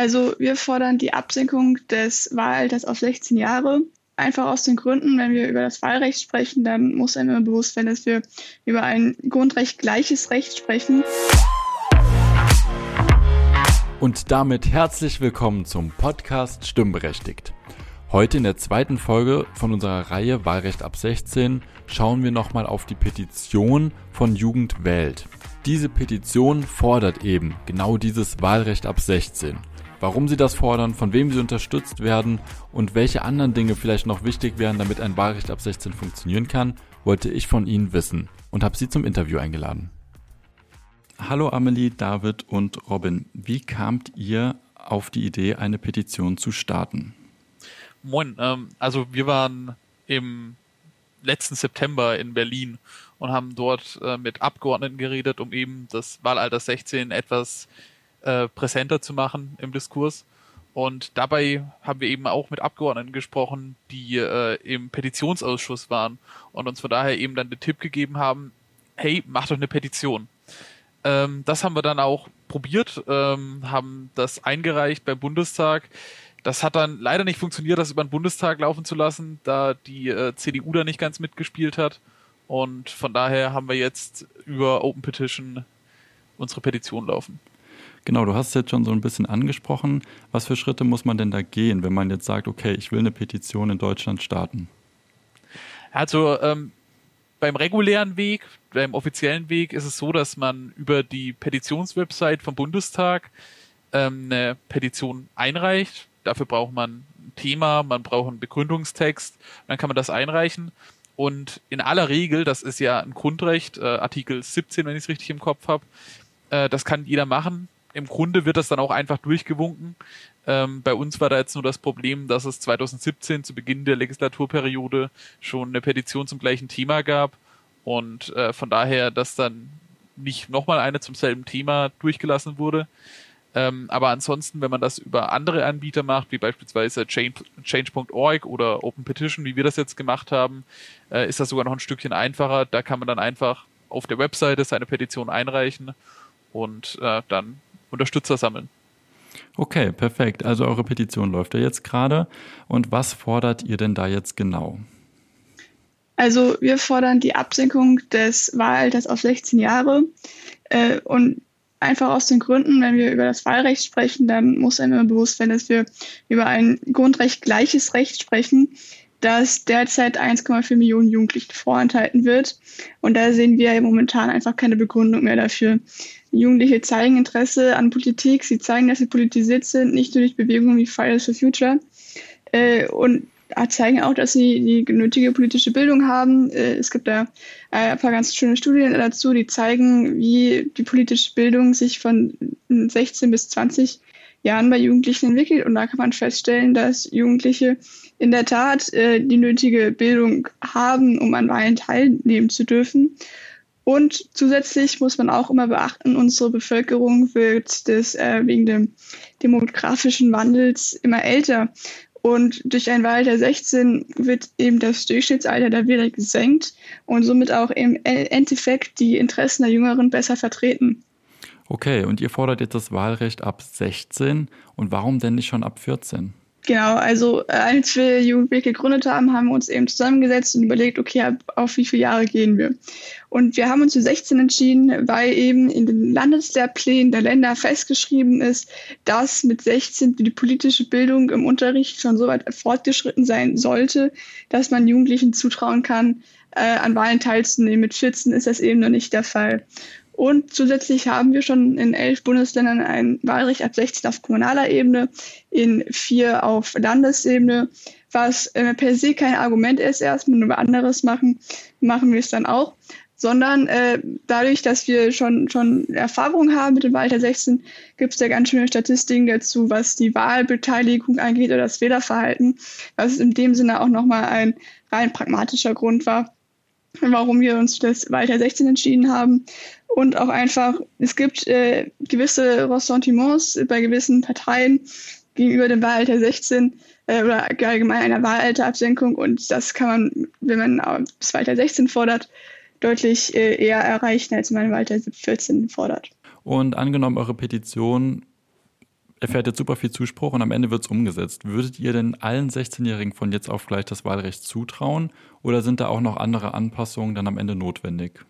Also wir fordern die Absenkung des Wahlalters auf 16 Jahre. Einfach aus den Gründen, wenn wir über das Wahlrecht sprechen, dann muss einem immer bewusst sein, dass wir über ein Grundrecht gleiches Recht sprechen. Und damit herzlich willkommen zum Podcast Stimmberechtigt. Heute in der zweiten Folge von unserer Reihe Wahlrecht ab 16 schauen wir nochmal auf die Petition von Jugend wählt. Diese Petition fordert eben genau dieses Wahlrecht ab 16 warum sie das fordern, von wem sie unterstützt werden und welche anderen Dinge vielleicht noch wichtig wären, damit ein Wahlrecht ab 16 funktionieren kann, wollte ich von Ihnen wissen und habe Sie zum Interview eingeladen. Hallo Amelie, David und Robin. Wie kamt ihr auf die Idee, eine Petition zu starten? Moin, ähm, also wir waren im letzten September in Berlin und haben dort äh, mit Abgeordneten geredet, um eben das Wahlalter 16 etwas äh, präsenter zu machen im Diskurs. Und dabei haben wir eben auch mit Abgeordneten gesprochen, die äh, im Petitionsausschuss waren und uns von daher eben dann den Tipp gegeben haben, hey, mach doch eine Petition. Ähm, das haben wir dann auch probiert, ähm, haben das eingereicht beim Bundestag. Das hat dann leider nicht funktioniert, das über den Bundestag laufen zu lassen, da die äh, CDU da nicht ganz mitgespielt hat. Und von daher haben wir jetzt über Open Petition unsere Petition laufen. Genau, du hast es jetzt schon so ein bisschen angesprochen. Was für Schritte muss man denn da gehen, wenn man jetzt sagt, okay, ich will eine Petition in Deutschland starten? Also ähm, beim regulären Weg, beim offiziellen Weg ist es so, dass man über die Petitionswebsite vom Bundestag ähm, eine Petition einreicht. Dafür braucht man ein Thema, man braucht einen Begründungstext, dann kann man das einreichen. Und in aller Regel, das ist ja ein Grundrecht, äh, Artikel 17, wenn ich es richtig im Kopf habe, äh, das kann jeder machen im Grunde wird das dann auch einfach durchgewunken. Ähm, bei uns war da jetzt nur das Problem, dass es 2017 zu Beginn der Legislaturperiode schon eine Petition zum gleichen Thema gab und äh, von daher, dass dann nicht nochmal eine zum selben Thema durchgelassen wurde. Ähm, aber ansonsten, wenn man das über andere Anbieter macht, wie beispielsweise Change.org oder Open Petition, wie wir das jetzt gemacht haben, äh, ist das sogar noch ein Stückchen einfacher. Da kann man dann einfach auf der Webseite seine Petition einreichen und äh, dann Unterstützer sammeln. Okay, perfekt. Also eure Petition läuft ja jetzt gerade. Und was fordert ihr denn da jetzt genau? Also wir fordern die Absenkung des Wahlalters auf 16 Jahre. Äh, und einfach aus den Gründen, wenn wir über das Wahlrecht sprechen, dann muss einem immer bewusst sein, dass wir über ein Grundrecht gleiches Recht sprechen, das derzeit 1,4 Millionen Jugendlichen vorenthalten wird. Und da sehen wir momentan einfach keine Begründung mehr dafür. Jugendliche zeigen Interesse an Politik, sie zeigen, dass sie politisiert sind, nicht nur durch Bewegungen wie Fridays for Future. Äh, und zeigen auch, dass sie die nötige politische Bildung haben. Äh, es gibt da ein paar ganz schöne Studien dazu, die zeigen, wie die politische Bildung sich von 16 bis 20 Jahren bei Jugendlichen entwickelt. Und da kann man feststellen, dass Jugendliche in der Tat äh, die nötige Bildung haben, um an Wahlen teilnehmen zu dürfen. Und zusätzlich muss man auch immer beachten, unsere Bevölkerung wird des, äh, wegen dem demografischen Wandels immer älter. Und durch ein Wahlalter 16 wird eben das Durchschnittsalter der Wähler gesenkt und somit auch im Endeffekt die Interessen der Jüngeren besser vertreten. Okay, und ihr fordert jetzt das Wahlrecht ab 16 und warum denn nicht schon ab 14? Genau, also äh, als wir Jugendweg gegründet haben, haben wir uns eben zusammengesetzt und überlegt, okay, auf wie viele Jahre gehen wir. Und wir haben uns für 16 entschieden, weil eben in den Landeslehrplänen der Länder festgeschrieben ist, dass mit 16 die politische Bildung im Unterricht schon so weit fortgeschritten sein sollte, dass man Jugendlichen zutrauen kann, äh, an Wahlen teilzunehmen. Mit 14 ist das eben noch nicht der Fall. Und zusätzlich haben wir schon in elf Bundesländern ein Wahlrecht ab 16 auf kommunaler Ebene, in vier auf Landesebene, was äh, per se kein Argument ist, erstmal nur anderes machen, machen wir es dann auch, sondern äh, dadurch, dass wir schon, schon Erfahrung haben mit dem Wahlrecht 16, gibt es da ganz schöne Statistiken dazu, was die Wahlbeteiligung angeht oder das Wählerverhalten, was in dem Sinne auch nochmal ein rein pragmatischer Grund war, warum wir uns das Wahlrecht 16 entschieden haben und auch einfach, es gibt äh, gewisse Ressentiments bei gewissen Parteien gegenüber dem Wahlalter 16 äh, oder allgemein einer Wahlalterabsenkung und das kann man, wenn man das Wahlalter 16 fordert, deutlich äh, eher erreichen, als wenn man Wahlalter 14 fordert. Und angenommen, eure Petition erfährt jetzt super viel Zuspruch und am Ende wird es umgesetzt. Würdet ihr denn allen 16-Jährigen von jetzt auf gleich das Wahlrecht zutrauen oder sind da auch noch andere Anpassungen dann am Ende notwendig?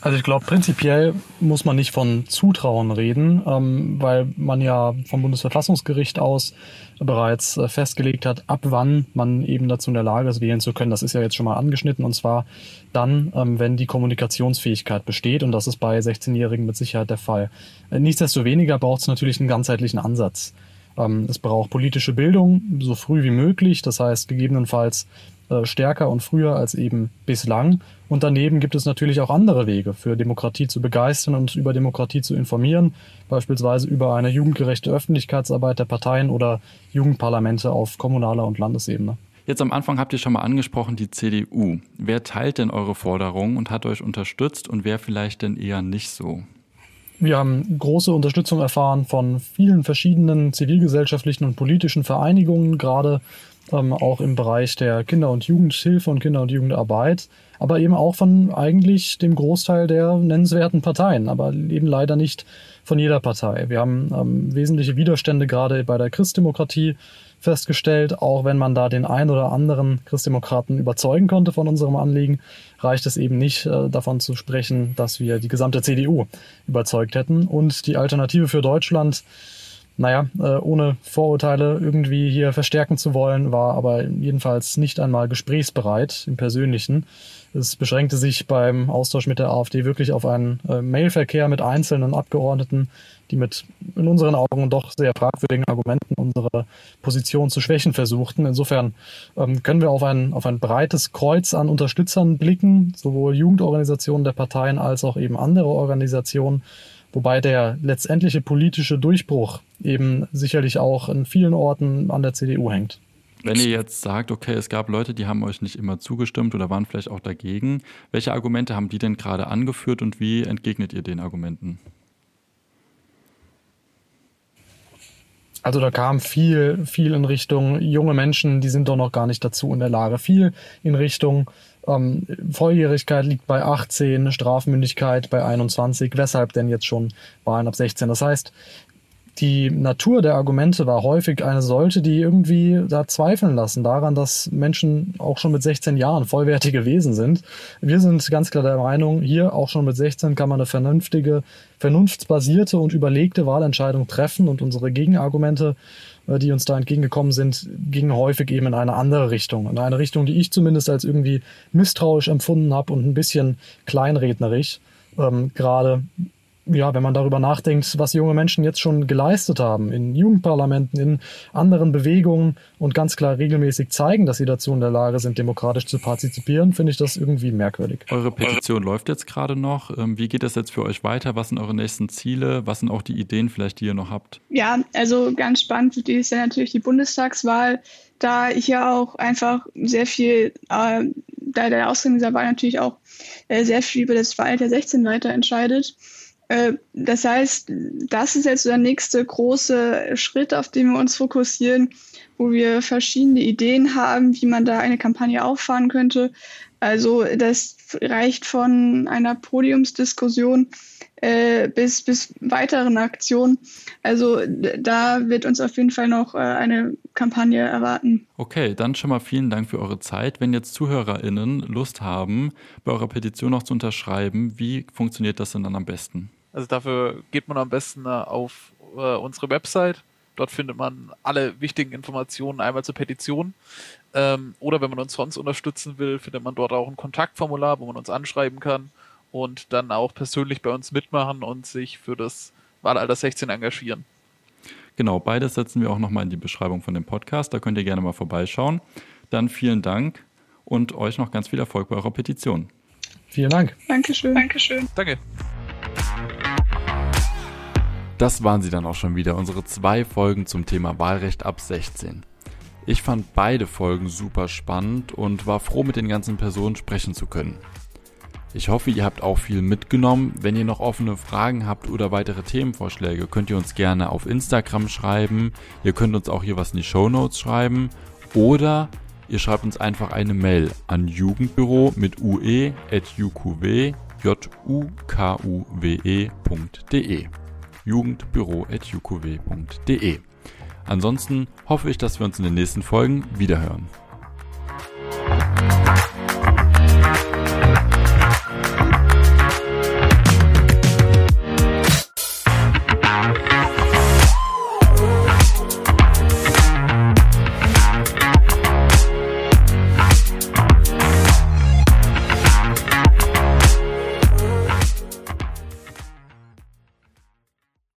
Also ich glaube, prinzipiell muss man nicht von Zutrauen reden, ähm, weil man ja vom Bundesverfassungsgericht aus bereits äh, festgelegt hat, ab wann man eben dazu in der Lage ist, wählen zu können. Das ist ja jetzt schon mal angeschnitten und zwar dann, ähm, wenn die Kommunikationsfähigkeit besteht und das ist bei 16-Jährigen mit Sicherheit der Fall. Äh, nichtsdestoweniger braucht es natürlich einen ganzheitlichen Ansatz. Ähm, es braucht politische Bildung so früh wie möglich, das heißt gegebenenfalls äh, stärker und früher als eben bislang. Und daneben gibt es natürlich auch andere Wege, für Demokratie zu begeistern und über Demokratie zu informieren, beispielsweise über eine jugendgerechte Öffentlichkeitsarbeit der Parteien oder Jugendparlamente auf kommunaler und Landesebene. Jetzt am Anfang habt ihr schon mal angesprochen die CDU. Wer teilt denn eure Forderungen und hat euch unterstützt und wer vielleicht denn eher nicht so? Wir haben große Unterstützung erfahren von vielen verschiedenen zivilgesellschaftlichen und politischen Vereinigungen, gerade ähm, auch im Bereich der Kinder- und Jugendhilfe und Kinder- und Jugendarbeit, aber eben auch von eigentlich dem Großteil der nennenswerten Parteien, aber eben leider nicht von jeder Partei. Wir haben ähm, wesentliche Widerstände gerade bei der Christdemokratie festgestellt, auch wenn man da den ein oder anderen Christdemokraten überzeugen konnte von unserem Anliegen, reicht es eben nicht äh, davon zu sprechen, dass wir die gesamte CDU überzeugt hätten. Und die Alternative für Deutschland naja, äh, ohne Vorurteile irgendwie hier verstärken zu wollen, war aber jedenfalls nicht einmal gesprächsbereit im Persönlichen. Es beschränkte sich beim Austausch mit der AfD wirklich auf einen äh, Mailverkehr mit einzelnen Abgeordneten, die mit in unseren Augen doch sehr fragwürdigen Argumenten unsere Position zu schwächen versuchten. Insofern ähm, können wir auf ein, auf ein breites Kreuz an Unterstützern blicken, sowohl Jugendorganisationen der Parteien als auch eben andere Organisationen wobei der letztendliche politische Durchbruch eben sicherlich auch in vielen Orten an der CDU hängt. Wenn ihr jetzt sagt, okay, es gab Leute, die haben euch nicht immer zugestimmt oder waren vielleicht auch dagegen, welche Argumente haben die denn gerade angeführt und wie entgegnet ihr den Argumenten? Also da kam viel, viel in Richtung junge Menschen, die sind doch noch gar nicht dazu in der Lage. Viel in Richtung ähm, Volljährigkeit liegt bei 18, Strafmündigkeit bei 21. Weshalb denn jetzt schon Wahlen ab 16? Das heißt, die Natur der Argumente war häufig eine solche, die irgendwie da zweifeln lassen daran, dass Menschen auch schon mit 16 Jahren vollwertige Wesen sind. Wir sind ganz klar der Meinung, hier auch schon mit 16 kann man eine vernünftige, vernunftsbasierte und überlegte Wahlentscheidung treffen und unsere Gegenargumente äh, die uns da entgegengekommen sind, gingen häufig eben in eine andere Richtung. In eine Richtung, die ich zumindest als irgendwie misstrauisch empfunden habe und ein bisschen kleinrednerisch. Ähm, gerade ja, wenn man darüber nachdenkt, was junge Menschen jetzt schon geleistet haben, in Jugendparlamenten, in anderen Bewegungen und ganz klar regelmäßig zeigen, dass sie dazu in der Lage sind, demokratisch zu partizipieren, finde ich das irgendwie merkwürdig. Eure Petition läuft jetzt gerade noch. Ähm, wie geht das jetzt für euch weiter? Was sind eure nächsten Ziele? Was sind auch die Ideen vielleicht, die ihr noch habt? Ja, also ganz spannend für die ist ja natürlich die Bundestagswahl, da ich ja auch einfach sehr viel, äh, da der Ausgang dieser Wahl natürlich auch äh, sehr viel über das Wahl der 16 weiter entscheidet das heißt, das ist jetzt der nächste große Schritt, auf den wir uns fokussieren, wo wir verschiedene Ideen haben, wie man da eine Kampagne auffahren könnte. Also das reicht von einer Podiumsdiskussion äh, bis, bis weiteren Aktionen. Also da wird uns auf jeden Fall noch äh, eine Kampagne erwarten. Okay, dann schon mal vielen Dank für eure Zeit. Wenn jetzt ZuhörerInnen Lust haben, bei eurer Petition noch zu unterschreiben, wie funktioniert das denn dann am besten? Also dafür geht man am besten äh, auf äh, unsere Website. Dort findet man alle wichtigen Informationen einmal zur Petition. Ähm, oder wenn man uns sonst unterstützen will, findet man dort auch ein Kontaktformular, wo man uns anschreiben kann und dann auch persönlich bei uns mitmachen und sich für das Wahlalter 16 engagieren. Genau, beides setzen wir auch nochmal in die Beschreibung von dem Podcast. Da könnt ihr gerne mal vorbeischauen. Dann vielen Dank und euch noch ganz viel Erfolg bei eurer Petition. Vielen Dank. Dankeschön. Dankeschön. Danke. Das waren sie dann auch schon wieder, unsere zwei Folgen zum Thema Wahlrecht ab 16. Ich fand beide Folgen super spannend und war froh, mit den ganzen Personen sprechen zu können. Ich hoffe, ihr habt auch viel mitgenommen. Wenn ihr noch offene Fragen habt oder weitere Themenvorschläge, könnt ihr uns gerne auf Instagram schreiben. Ihr könnt uns auch hier was in die Show Notes schreiben. Oder ihr schreibt uns einfach eine Mail an jugendbüro mit ue jugendbüro.jukow.de. Ansonsten hoffe ich, dass wir uns in den nächsten Folgen wiederhören.